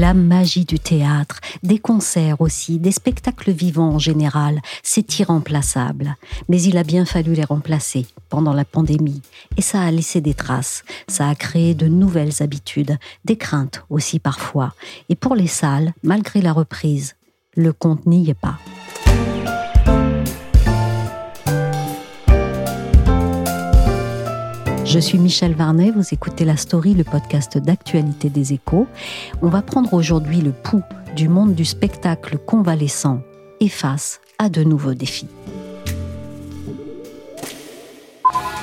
La magie du théâtre, des concerts aussi, des spectacles vivants en général, c'est irremplaçable. Mais il a bien fallu les remplacer pendant la pandémie. Et ça a laissé des traces, ça a créé de nouvelles habitudes, des craintes aussi parfois. Et pour les salles, malgré la reprise, le compte n'y est pas. Je suis Michel Varnet, vous écoutez La Story, le podcast d'actualité des échos. On va prendre aujourd'hui le pouls du monde du spectacle convalescent et face à de nouveaux défis.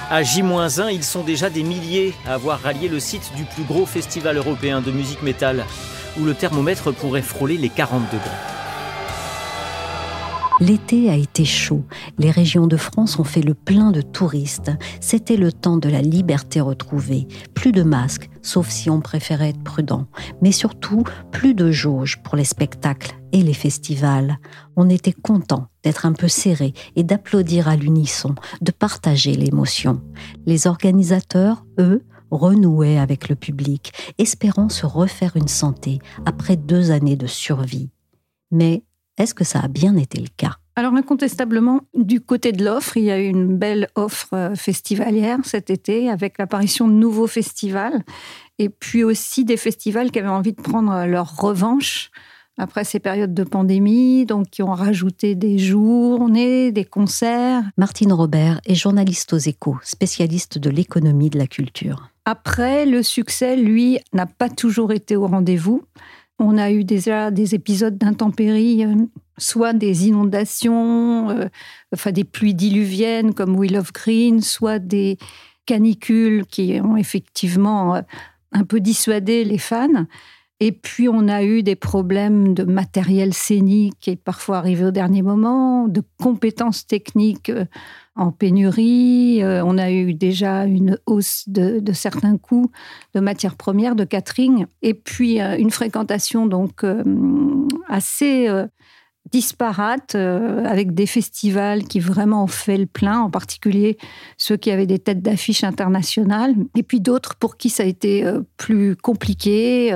À J-1, ils sont déjà des milliers à avoir rallié le site du plus gros festival européen de musique métal, où le thermomètre pourrait frôler les 40 degrés. L'été a été chaud. Les régions de France ont fait le plein de touristes. C'était le temps de la liberté retrouvée. Plus de masques, sauf si on préférait être prudent. Mais surtout, plus de jauges pour les spectacles et les festivals. On était content d'être un peu serré et d'applaudir à l'unisson, de partager l'émotion. Les organisateurs, eux, renouaient avec le public, espérant se refaire une santé après deux années de survie. Mais est-ce que ça a bien été le cas? Alors incontestablement, du côté de l'offre, il y a eu une belle offre euh, festivalière cet été avec l'apparition de nouveaux festivals et puis aussi des festivals qui avaient envie de prendre leur revanche après ces périodes de pandémie, donc qui ont rajouté des journées, des concerts. Martine Robert est journaliste aux échos, spécialiste de l'économie de la culture. Après, le succès, lui, n'a pas toujours été au rendez-vous. On a eu déjà des épisodes d'intempéries, euh, soit des inondations, euh, enfin des pluies diluviennes comme Will of Green, soit des canicules qui ont effectivement euh, un peu dissuadé les fans. Et puis, on a eu des problèmes de matériel scénique qui est parfois arrivé au dernier moment, de compétences techniques en pénurie. Euh, on a eu déjà une hausse de, certains coûts de matières premières, de catering, et puis euh, une fréquentation donc euh, assez disparate, avec des festivals qui vraiment ont fait le plein, en particulier ceux qui avaient des têtes d'affiche internationales, et puis d'autres pour qui ça a été plus compliqué,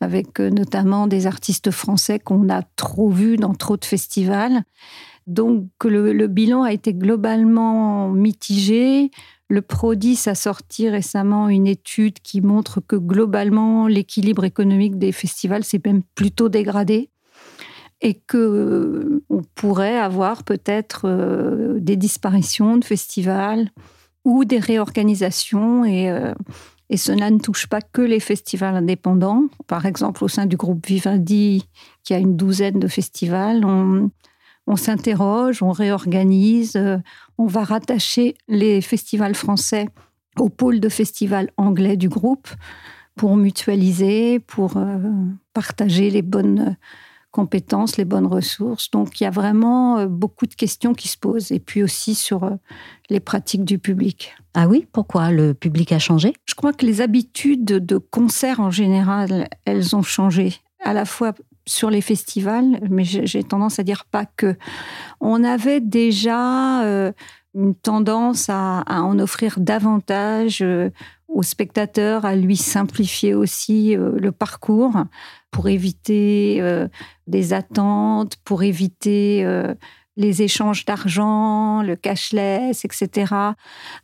avec notamment des artistes français qu'on a trop vus dans trop de festivals. Donc le, bilan a été globalement mitigé. Le Prodis a sorti récemment une étude qui montre que globalement l'équilibre économique des festivals s'est même plutôt dégradé et que euh, on pourrait avoir peut-être euh, des disparitions de festivals ou des réorganisations et, euh, et cela ne touche pas que les festivals indépendants. Par exemple, au sein du groupe Vivendi, qui a une douzaine de festivals, on, on s'interroge, on réorganise, on va rattacher les festivals français au pôle de festivals anglais du groupe pour mutualiser, pour partager les bonnes compétences, les bonnes ressources. Donc il y a vraiment euh, beaucoup de questions qui se posent. Et puis aussi sur les pratiques du public. Ah oui Pourquoi Le public a changé? Je crois que les habitudes de concert en général, elles ont changé. À la fois sur les festivals, mais j'ai tendance à dire pas que. On avait déjà euh, une tendance à, en offrir davantage euh, aux spectateurs, à lui simplifier aussi euh, le parcours pour éviter euh, des attentes, pour éviter les échanges d'argent, le cashless, etc.,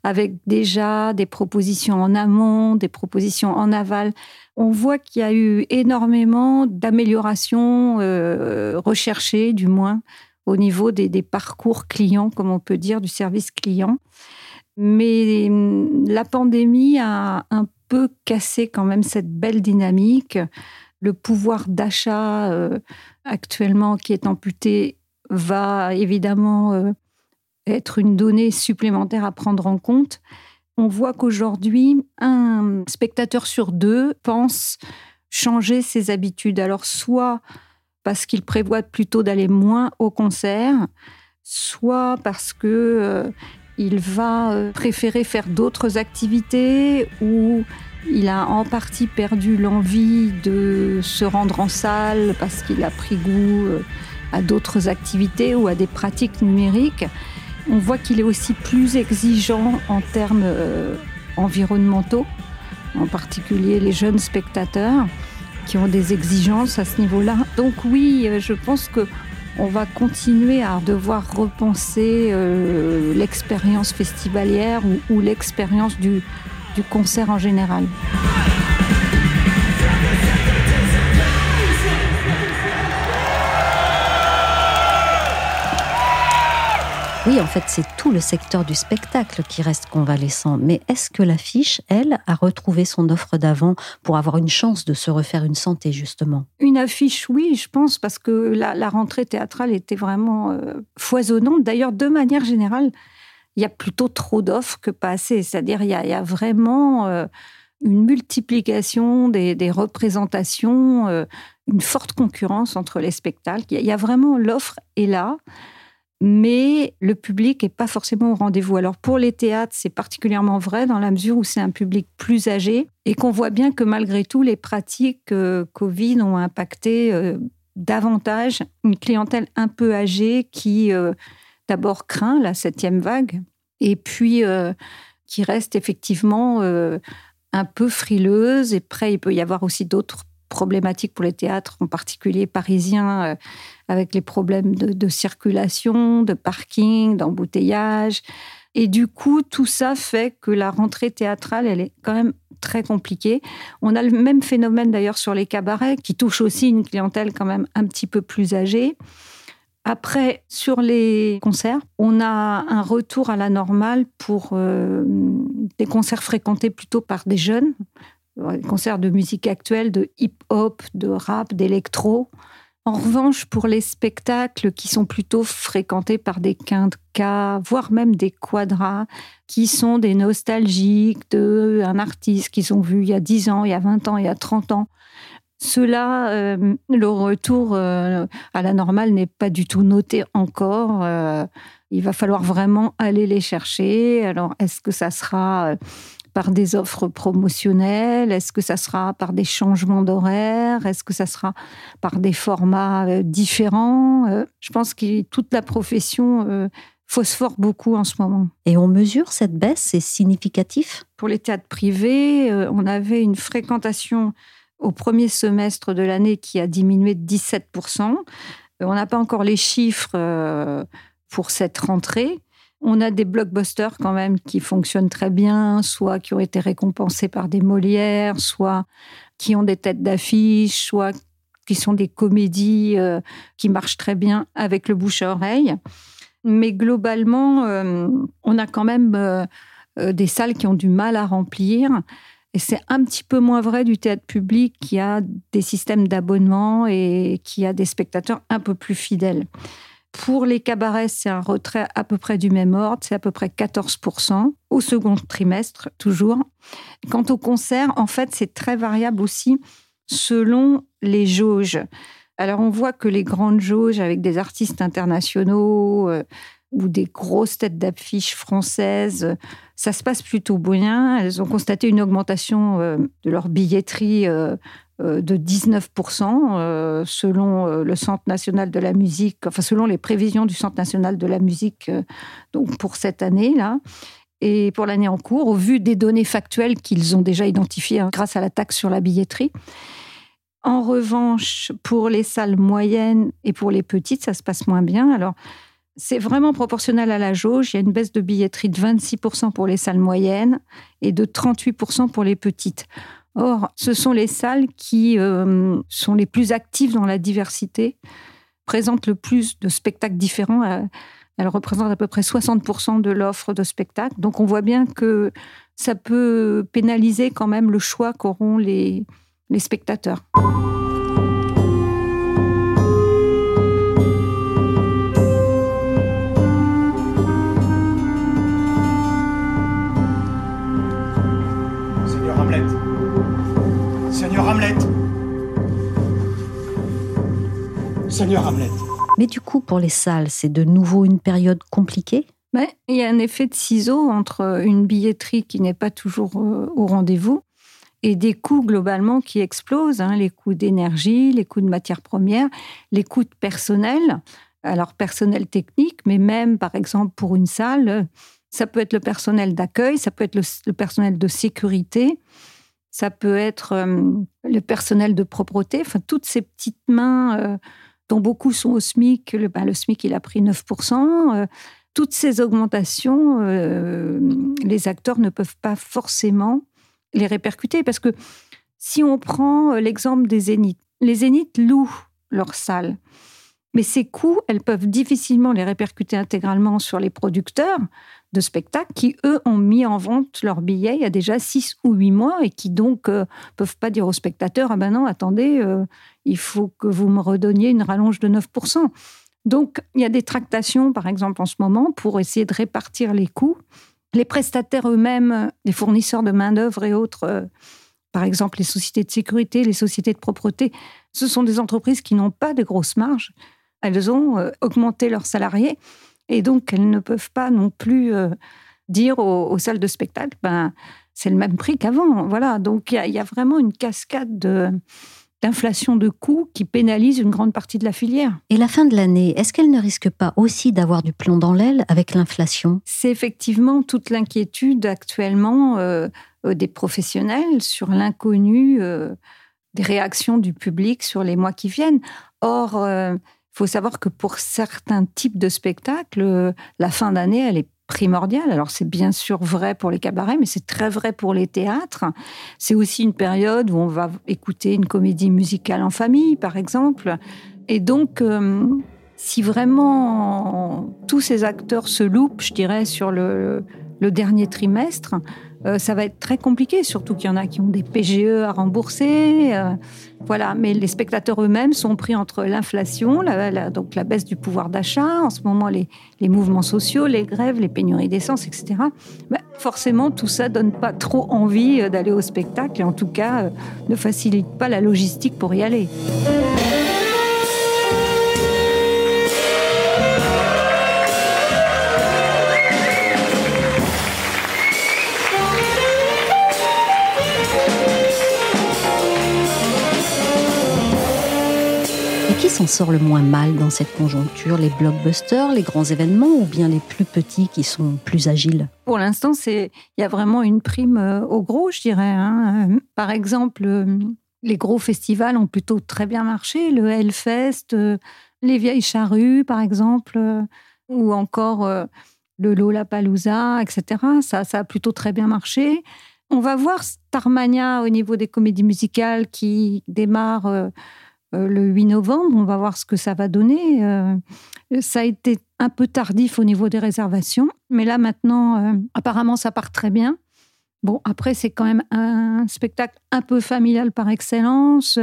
avec déjà des propositions en amont, des propositions en aval. On voit qu'il y a eu énormément d'améliorations recherchées, du moins, au niveau des, parcours clients, comme on peut dire, du service client. Mais hum, la pandémie a un peu cassé quand même cette belle dynamique. Le pouvoir d'achat euh, actuellement qui est amputé va évidemment euh, être une donnée supplémentaire à prendre en compte. On voit qu'aujourd'hui, un spectateur sur deux pense changer ses habitudes. Alors soit parce qu'il prévoit plutôt d'aller moins au concert, soit parce que euh, il va euh, préférer faire d'autres activités ou il a en partie perdu l'envie de se rendre en salle parce qu'il a pris goût euh, à d'autres activités ou à des pratiques numériques. On voit qu'il est aussi plus exigeant en termes environnementaux, en particulier les jeunes spectateurs qui ont des exigences à ce niveau-là. Donc oui, euh, je pense que on va continuer à devoir repenser euh, l'expérience festivalière ou, l'expérience du concert en général. Oui, en fait, c'est tout le secteur du spectacle qui reste convalescent. Mais est-ce que l'affiche, elle, a retrouvé son offre d'avant pour avoir une chance de se refaire une santé, justement? Une affiche, oui, je pense, parce que la, rentrée théâtrale était vraiment euh, foisonnante. D'ailleurs, de manière générale, il y a plutôt trop d'offres que pas assez. C'est-à-dire, il, y a vraiment euh, une multiplication des, représentations, euh, une forte concurrence entre les spectacles. Il y a vraiment l'offre est là mais le public n'est pas forcément au rendez-vous. Alors pour les théâtres, c'est particulièrement vrai dans la mesure où c'est un public plus âgé et qu'on voit bien que malgré tout, les pratiques euh, Covid ont impacté euh, davantage une clientèle un peu âgée qui euh, d'abord craint la septième vague et puis qui reste effectivement un peu frileuse. Et après, il peut y avoir aussi d'autres problématiques pour les théâtres, en particulier parisiens, euh, avec les problèmes de, circulation, de parking, d'embouteillage. Et du coup, tout ça fait que la rentrée théâtrale, elle est quand même très compliquée. On a le même phénomène d'ailleurs sur les cabarets, qui touche aussi une clientèle quand même un petit peu plus âgée. Après, sur les concerts, on a un retour à la normale pour euh, des concerts fréquentés plutôt par des jeunes, concerts de musique actuelle, de hip-hop, de rap, d'électro. En revanche, pour les spectacles qui sont plutôt fréquentés par des quintes-cas, voire même des quadras, qui sont des nostalgiques d'un artiste qu'ils ont vu il y a 10 ans, il y a 20 ans, il y a 30 ans, cela, euh, le retour euh, à la normale n'est pas du tout noté encore. Euh, il va falloir vraiment aller les chercher. Alors, est-ce que ça sera par des offres promotionnelles? Est-ce que ça sera par des changements d'horaire Est-ce que ça sera par des formats euh, différents? Euh, Je pense que toute la profession euh, phosphore beaucoup en ce moment. Et on mesure cette baisse? C'est significatif? Pour les théâtres privés, on avait une fréquentation au premier semestre de l'année qui a diminué de 17%. On n'a pas encore les chiffres pour cette rentrée. On a des blockbusters quand même qui fonctionnent très bien, soit qui ont été récompensés par des Molières, soit qui ont des têtes d'affiche, soit qui sont des comédies euh, qui marchent très bien avec le bouche à oreille. Mais globalement, euh, on a quand même euh, des salles qui ont du mal à remplir. Et c'est un petit peu moins vrai du théâtre public qui a des systèmes d'abonnement et qui a des spectateurs un peu plus fidèles. Pour les cabarets, c'est un retrait à peu près du même ordre, c'est à peu près 14% au second trimestre, toujours. Quant au concert, en fait, c'est très variable aussi selon les jauges. Alors, on voit que les grandes jauges avec des artistes internationaux euh, ou des grosses têtes d'affiches françaises, ça se passe plutôt bien. Elles ont constaté une augmentation euh, de leur billetterie euh, de 19% selon le Centre national de la musique, enfin selon les prévisions du Centre national de la musique pour cette année-là. Et pour l'année en cours, au vu des données factuelles qu'ils ont déjà identifiées hein, grâce à la taxe sur la billetterie. En revanche, pour les salles moyennes et pour les petites, ça se passe moins bien. Alors, c'est vraiment proportionnel à la jauge. Il y a une baisse de billetterie de 26% pour les salles moyennes et de 38% pour les petites. Or, ce sont les salles qui euh, sont les plus actives dans la diversité, présentent le plus de spectacles différents. Euh, elles représentent à peu près 60% de l'offre de spectacles. Donc, on voit bien que ça peut pénaliser quand même le choix qu'auront les, les spectateurs. Hamlet. Seigneur Hamlet. Mais du coup, pour les salles, c'est de nouveau une période compliquée? Mais Il y a un effet de ciseau entre une billetterie qui n'est pas toujours euh, au rendez-vous et des coûts globalement qui explosent, hein, les coûts d'énergie, les coûts de matières premières, les coûts de personnel, alors personnel technique, mais même par exemple pour une salle, ça peut être le personnel d'accueil, ça peut être le personnel de sécurité ça peut être euh, le personnel de propreté, enfin toutes ces petites mains euh, dont beaucoup sont au SMIC. Le, le SMIC, il a pris 9%. Euh, toutes ces augmentations, les acteurs ne peuvent pas forcément les répercuter parce que si on prend l'exemple des zéniths, les zéniths louent leurs salles. Mais ces coûts, elles peuvent difficilement les répercuter intégralement sur les producteurs de spectacles qui, eux, ont mis en vente leurs billets il y a déjà six ou huit mois et qui donc euh, peuvent pas dire aux spectateurs, ah ben non, attendez, euh, il faut que vous me redonniez une rallonge de 9%. Donc, il y a des tractations, par exemple, en ce moment, pour essayer de répartir les coûts. Les prestataires eux-mêmes, les fournisseurs de main-d'œuvre et autres, euh, par exemple les sociétés de sécurité, les sociétés de propreté, ce sont des entreprises qui n'ont pas de grosses marges. Elles ont augmenté leurs salariés et donc, elles ne peuvent pas non plus euh, dire aux, salles de spectacle, ben, c'est le même prix qu'avant. Voilà. Donc, il y, a vraiment une cascade d'inflation de coûts qui pénalise une grande partie de la filière. Et la fin de l'année, est-ce qu'elle ne risque pas aussi d'avoir du plomb dans l'aile avec l'inflation? C'est effectivement toute l'inquiétude actuellement euh, euh, des professionnels sur l'inconnu des réactions du public sur les mois qui viennent. Or, faut savoir que pour certains types de spectacles, la fin d'année, elle est primordiale. Alors c'est bien sûr vrai pour les cabarets, mais c'est très vrai pour les théâtres. C'est aussi une période où on va écouter une comédie musicale en famille, par exemple. Et donc, euh, si vraiment tous ces acteurs se loupent, je dirais, sur le dernier trimestre, euh, ça va être très compliqué, surtout qu'il y en a qui ont des PGE à rembourser. Euh, voilà, mais les spectateurs eux-mêmes sont pris entre l'inflation, la, donc la baisse du pouvoir d'achat, en ce moment les, mouvements sociaux, les grèves, les pénuries d'essence, etc. Ben, forcément, tout ça donne pas trop envie euh, d'aller au spectacle et en tout cas ne facilite pas la logistique pour y aller. S'en sort le moins mal dans cette conjoncture Les blockbusters, les grands événements ou bien les plus petits qui sont plus agiles? Pour l'instant, il y a vraiment une prime euh, au gros, je dirais. Hein. Euh, par exemple, euh, les gros festivals ont plutôt très bien marché. Le Hellfest, les Vieilles Charrues, par exemple, ou encore le Lollapalooza, etc. Ça, ça a plutôt très bien marché. On va voir Starmania au niveau des comédies musicales qui démarre le 8 novembre. On va voir ce que ça va donner. Euh, ça a été un peu tardif au niveau des réservations, mais là maintenant, euh, apparemment, ça part très bien. Bon, après, c'est quand même un spectacle un peu familial par excellence,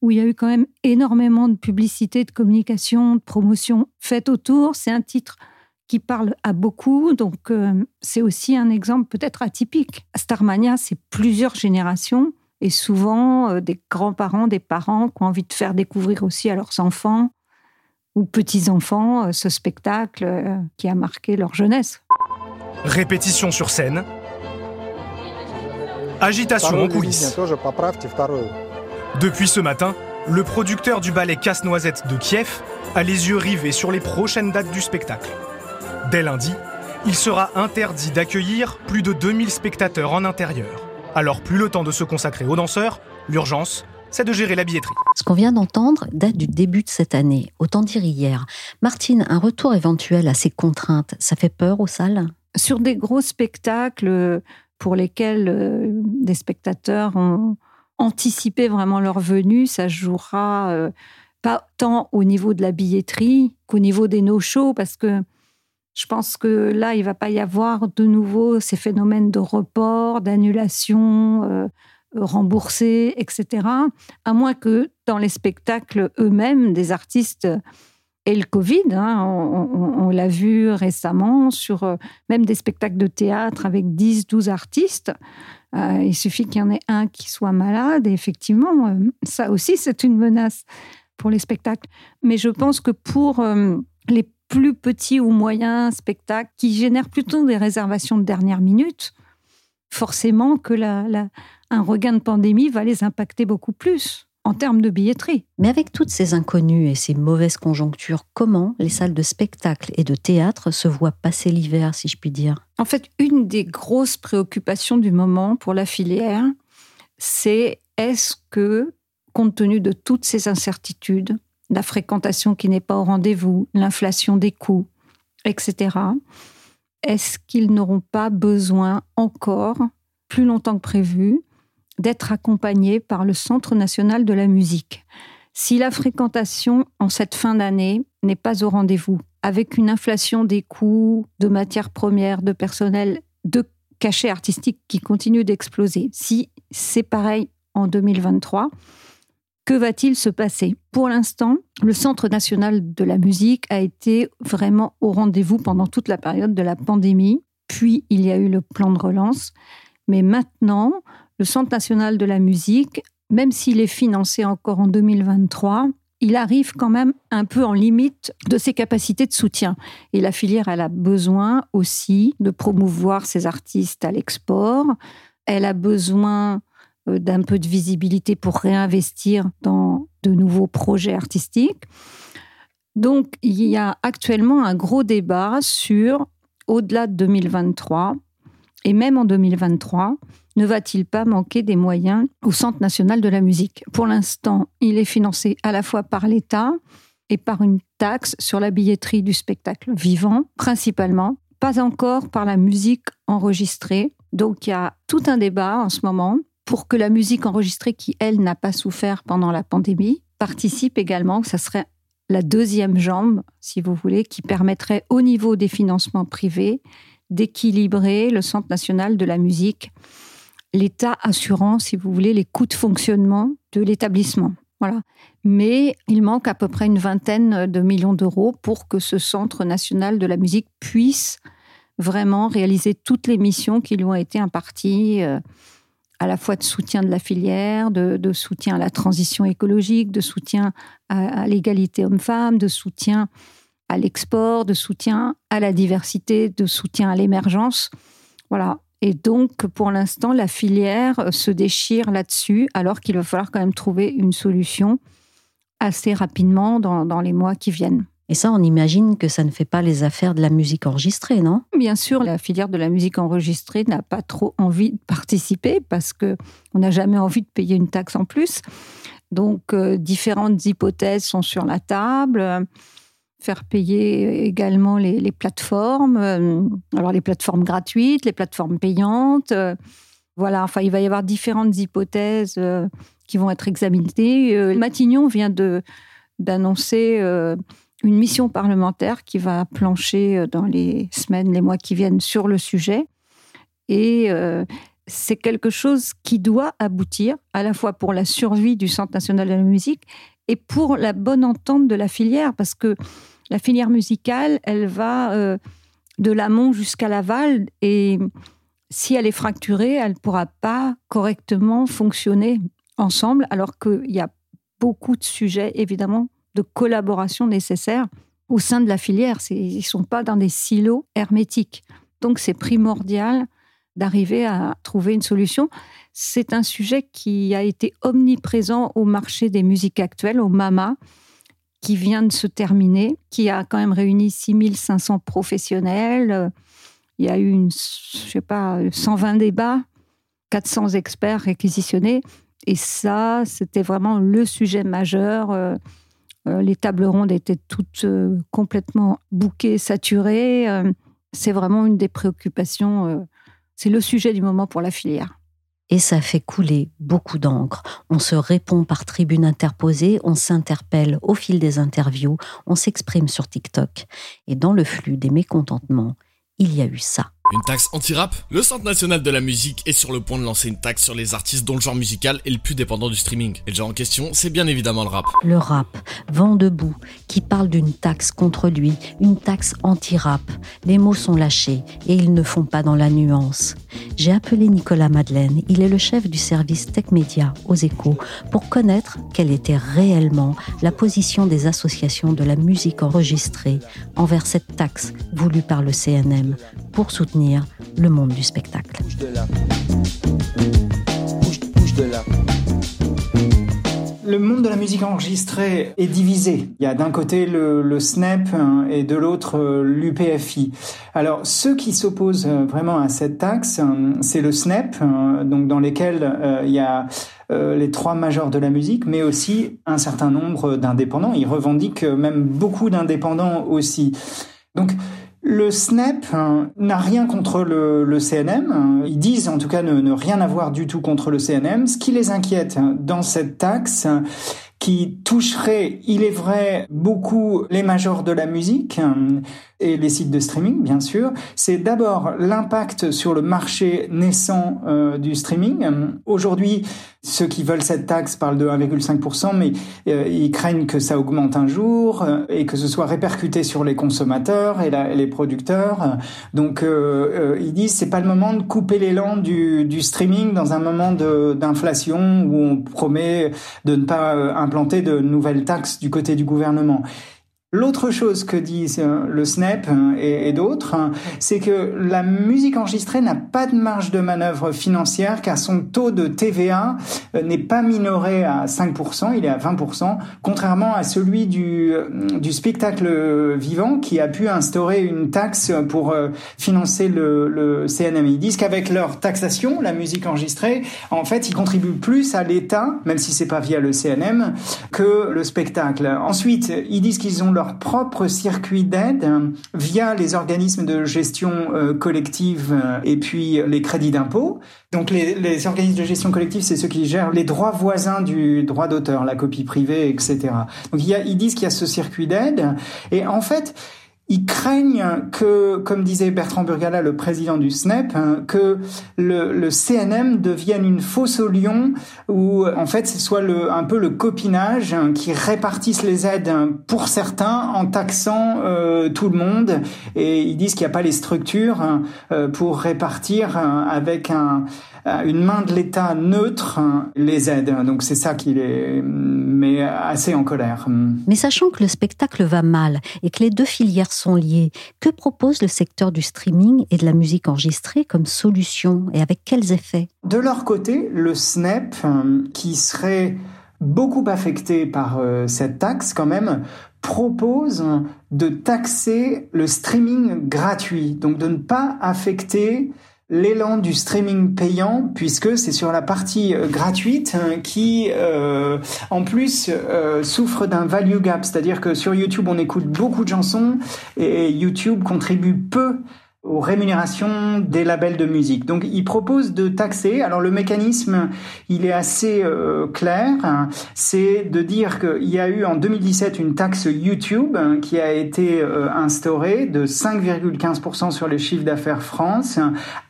où il y a eu quand même énormément de publicité, de communication, de promotion faite autour. C'est un titre qui parle à beaucoup, donc c'est aussi un exemple peut-être atypique. Starmania, c'est plusieurs générations et souvent euh, des grands-parents, des parents qui ont envie de faire découvrir aussi à leurs enfants ou petits-enfants euh, ce spectacle euh, qui a marqué leur jeunesse. Répétition sur scène. Agitation en coulisses. Depuis ce matin, le producteur du ballet Casse-Noisette de Kiev a les yeux rivés sur les prochaines dates du spectacle. Dès lundi, il sera interdit d'accueillir plus de 2000 spectateurs en intérieur. Alors plus le temps de se consacrer aux danseurs, l'urgence, c'est de gérer la billetterie. Ce qu'on vient d'entendre date du début de cette année, autant dire hier. Martine, un retour éventuel à ces contraintes, ça fait peur aux salles? Sur des gros spectacles pour lesquels euh, des spectateurs ont anticipé vraiment leur venue, ça jouera euh, pas tant au niveau de la billetterie qu'au niveau des no-shows, parce que je pense que là, il va pas y avoir de nouveau ces phénomènes de report, d'annulation, euh, remboursés, etc. À moins que dans les spectacles eux-mêmes, des artistes et le Covid, hein, on, l'a vu récemment sur euh, même des spectacles de théâtre avec 10, 12 artistes. Euh, il suffit qu'il y en ait un qui soit malade et effectivement, euh, ça aussi, c'est une menace pour les spectacles. Mais je pense que pour les plus petits ou moyens spectacles qui génèrent plutôt des réservations de dernière minute, forcément que la, un regain de pandémie va les impacter beaucoup plus en termes de billetterie. Mais avec toutes ces inconnues et ces mauvaises conjonctures, comment les salles de spectacle et de théâtre se voient passer l'hiver, si je puis dire? En fait, une des grosses préoccupations du moment pour la filière, c'est est-ce que, compte tenu de toutes ces incertitudes, la fréquentation qui n'est pas au rendez-vous, l'inflation des coûts, etc., est-ce qu'ils n'auront pas besoin encore, plus longtemps que prévu, d'être accompagnés par le Centre national de la musique? Si la fréquentation en cette fin d'année n'est pas au rendez-vous, avec une inflation des coûts de matières premières, de personnel, de cachets artistiques qui continuent d'exploser, si c'est pareil en 2023, que va-t-il se passer? Pour l'instant, le Centre national de la musique a été vraiment au rendez-vous pendant toute la période de la pandémie, puis il y a eu le plan de relance. Mais maintenant, le Centre national de la musique, même s'il est financé encore en 2023, il arrive quand même un peu en limite de ses capacités de soutien. Et la filière, elle a besoin aussi de promouvoir ses artistes à l'export. Elle a besoin d'un peu de visibilité pour réinvestir dans de nouveaux projets artistiques. Donc, il y a actuellement un gros débat sur, au-delà de 2023, et même en 2023, ne va-t-il pas manquer des moyens au Centre national de la musique? Pour l'instant, il est financé à la fois par l'État et par une taxe sur la billetterie du spectacle vivant, principalement, pas encore par la musique enregistrée. Donc il y a tout un débat en ce moment pour que la musique enregistrée, qui, elle, n'a pas souffert pendant la pandémie, participe également. Ça serait la deuxième jambe, si vous voulez, qui permettrait au niveau des financements privés d'équilibrer le Centre national de la musique l'État assurant, si vous voulez, les coûts de fonctionnement de l'établissement. Voilà. Mais il manque à peu près une vingtaine de millions d'euros pour que ce Centre national de la musique puisse vraiment réaliser toutes les missions qui lui ont été imparties, euh, à la fois de soutien de la filière, de, soutien à la transition écologique, de soutien à, l'égalité homme-femme, de soutien à l'export, de soutien à la diversité, de soutien à l'émergence. Voilà. Et donc, pour l'instant, la filière se déchire là-dessus, alors qu'il va falloir quand même trouver une solution assez rapidement dans, les mois qui viennent. Et ça, on imagine que ça ne fait pas les affaires de la musique enregistrée, non? Bien sûr, la filière de la musique enregistrée n'a pas trop envie de participer parce que on n'a jamais envie de payer une taxe en plus. Donc, euh, différentes hypothèses sont sur la table faire payer également les, plateformes, euh, alors les plateformes gratuites, les plateformes payantes. Voilà, enfin, il va y avoir différentes hypothèses euh, qui vont être examinées. Matignon vient de d'annoncer une mission parlementaire qui va plancher dans les semaines, les mois qui viennent sur le sujet. Et c'est quelque chose qui doit aboutir, à la fois pour la survie du Centre national de la musique et pour la bonne entente de la filière, parce que la filière musicale, elle va euh, de l'amont jusqu'à l'aval et si elle est fracturée, elle ne pourra pas correctement fonctionner ensemble, alors qu'il y a beaucoup de sujets, évidemment, de collaboration nécessaires au sein de la filière. Ils ne sont pas dans des silos hermétiques. Donc c'est primordial d'arriver à trouver une solution. C'est un sujet qui a été omniprésent au marché des musiques actuelles, au MAMA, qui vient de se terminer, qui a quand même réuni 6500 professionnels. Il y a eu, je sais pas, 120 débats, 400 experts réquisitionnés. Et ça, c'était vraiment le sujet majeur. Euh, euh, les tables rondes étaient toutes euh, complètement bouquées, saturées. C'est vraiment une des préoccupations. C'est le sujet du moment pour la filière et ça fait couler beaucoup d'encre. On se répond par tribune interposée, on s'interpelle au fil des interviews, on s'exprime sur TikTok. Et dans le flux des mécontentements, il y a eu ça. Une taxe anti-rap Le Centre national de la musique est sur le point de lancer une taxe sur les artistes dont le genre musical est le plus dépendant du streaming. Et le genre en question, c'est bien évidemment le rap. Le rap, vent debout, qui parle d'une taxe contre lui, une taxe anti-rap. Les mots sont lâchés et ils ne font pas dans la nuance. J'ai appelé Nicolas Madeleine, il est le chef du service Tech Media aux échos, pour connaître quelle était réellement la position des associations de la musique enregistrée envers cette taxe voulue par le CNM pour soutenir le monde du spectacle. Le monde de la musique enregistrée est divisé. Il y a d'un côté le, SNEP hein, et de l'autre euh, l'UPFI. Alors ceux qui s'opposent euh, vraiment à cette taxe, hein, c'est le SNEP, hein, donc dans lesquels euh, il y a les trois majors de la musique, mais aussi un certain nombre d'indépendants. Ils revendiquent même beaucoup d'indépendants aussi. Donc le SNEP hein, n'a rien contre le, CNM. Ils disent en tout cas ne, ne, rien avoir du tout contre le CNM. Ce qui les inquiète dans cette taxe, qui toucherait, il est vrai, beaucoup les majors de la musique euh, et les sites de streaming, bien sûr. C'est d'abord l'impact sur le marché naissant euh, du streaming. Aujourd'hui, ceux qui veulent cette taxe parlent de 1,5%, mais euh, ils craignent que ça augmente un jour et que ce soit répercuté sur les consommateurs et, les producteurs. Donc, ils disent c'est pas le moment de couper l'élan du, du streaming dans un moment d'inflation où on promet de ne pas implanter de nouvelles taxes du côté du gouvernement. L'autre chose que disent euh, le SNEP euh, et, d'autres, hein, c'est que la musique enregistrée n'a pas de marge de manœuvre financière car son taux de TVA euh, n'est pas minoré à 5%, il est à 20%, contrairement à celui du, du spectacle vivant qui a pu instaurer une taxe pour financer le, le CNM. Ils disent qu'avec leur taxation, la musique enregistrée, en fait, ils contribuent plus à l'État, même si c'est pas via le CNM, que le spectacle. Ensuite, ils disent qu'ils ont leur propre circuit d'aide via les organismes de gestion euh, collective euh, et puis les crédits d'impôt. Donc les, organismes de gestion collective, c'est ceux qui gèrent les droits voisins du droit d'auteur, la copie privée, etc. Donc ils disent qu'il y a ce circuit d'aide. Et en fait, ils craignent que, comme disait Bertrand Burgala, le président du SNEP, hein, que le, CNM devienne une fosse au lion où, en fait, ce soit un peu le copinage hein, qui répartisse les aides hein, pour certains en taxant euh, tout le monde. Et ils disent qu'il n'y a pas les structures euh, pour répartir avec un, une main de l'État neutre les aides. Donc c'est ça qui les met assez en colère. Mais sachant que le spectacle va mal et que les deux filières que propose le secteur du streaming et de la musique enregistrée comme solution et avec quels effets? De leur côté, le SNEP, qui serait beaucoup affecté par euh, cette taxe quand même, propose de taxer le streaming gratuit, donc de ne pas affecter l'élan du streaming payant puisque c'est sur la partie euh, gratuite hein, qui euh, en plus euh, souffre d'un value gap, c'est-à-dire que sur YouTube on écoute beaucoup de chansons et YouTube contribue peu aux rémunérations des labels de musique. Donc il propose de taxer. Alors le mécanisme, il est assez euh, clair. C'est de dire qu'il y a eu en 2017 une taxe YouTube qui a été euh, instaurée de 5,15% sur les chiffres d'affaires France,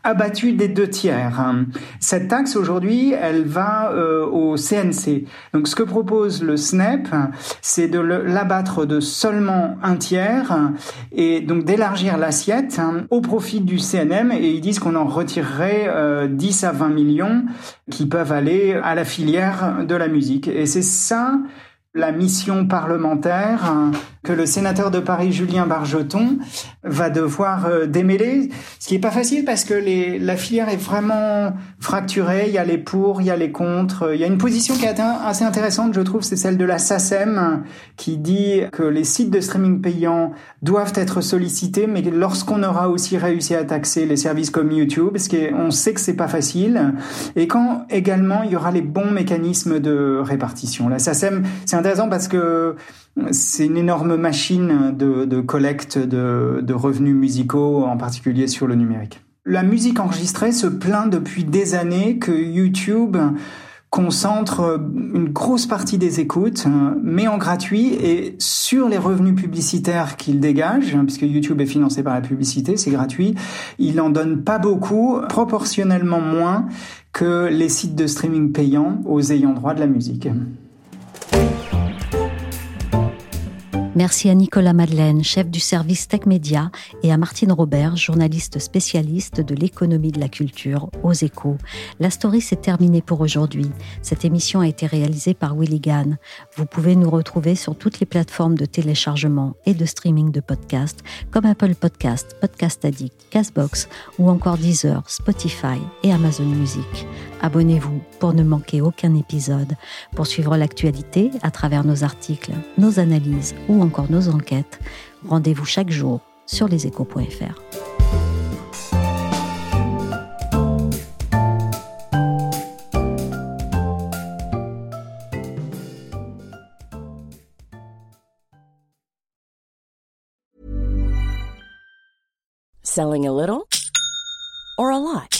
abattue des deux tiers. Cette taxe aujourd'hui, elle va euh, au CNC. Donc ce que propose le SNEP, c'est de l'abattre de seulement un tiers et donc d'élargir l'assiette au profit du CNM et ils disent qu'on en retirerait 10 euh, à 20 millions qui peuvent aller à la filière de la musique. Et c'est ça la mission parlementaire que le sénateur de Paris Julien Bargeton va devoir euh, démêler, ce qui est pas facile parce que la filière est vraiment fracturée, il y a les pour, il y a les contre, il y a une position qui est assez intéressante je trouve, c'est celle de la SACEM qui dit que les sites de streaming payants doivent être sollicités mais lorsqu'on aura aussi réussi à taxer les services comme YouTube, parce qu'on sait que c'est pas facile. Et quand également il y aura les bons mécanismes de répartition. La SACEM, c'est intéressant parce que c'est une énorme machine de, collecte de, de revenus musicaux, en particulier sur le numérique. La musique enregistrée se plaint depuis des années que YouTube concentre une grosse partie des écoutes, mais en gratuit et sur les revenus publicitaires qu'il dégage, puisque YouTube est financé par la publicité, c'est gratuit, il en donne pas beaucoup, proportionnellement moins que les sites de streaming payants aux ayants droit de la musique. Merci à Nicolas Madeleine, chef du service Tech Média, et à Martine Robert, journaliste spécialiste de l'économie de la culture aux échos. La story s'est terminée pour aujourd'hui. Cette émission a été réalisée par Willy Gann. Vous pouvez nous retrouver sur toutes les plateformes de téléchargement et de streaming de podcasts comme Apple Podcast, Podcast Addict, Castbox ou encore Deezer, Spotify et Amazon Music. Abonnez-vous pour ne manquer aucun épisode. Pour suivre l'actualité à travers nos articles, nos analyses ou encore nos enquêtes, rendez-vous chaque jour sur leséchos.fr. Selling a little or a lot?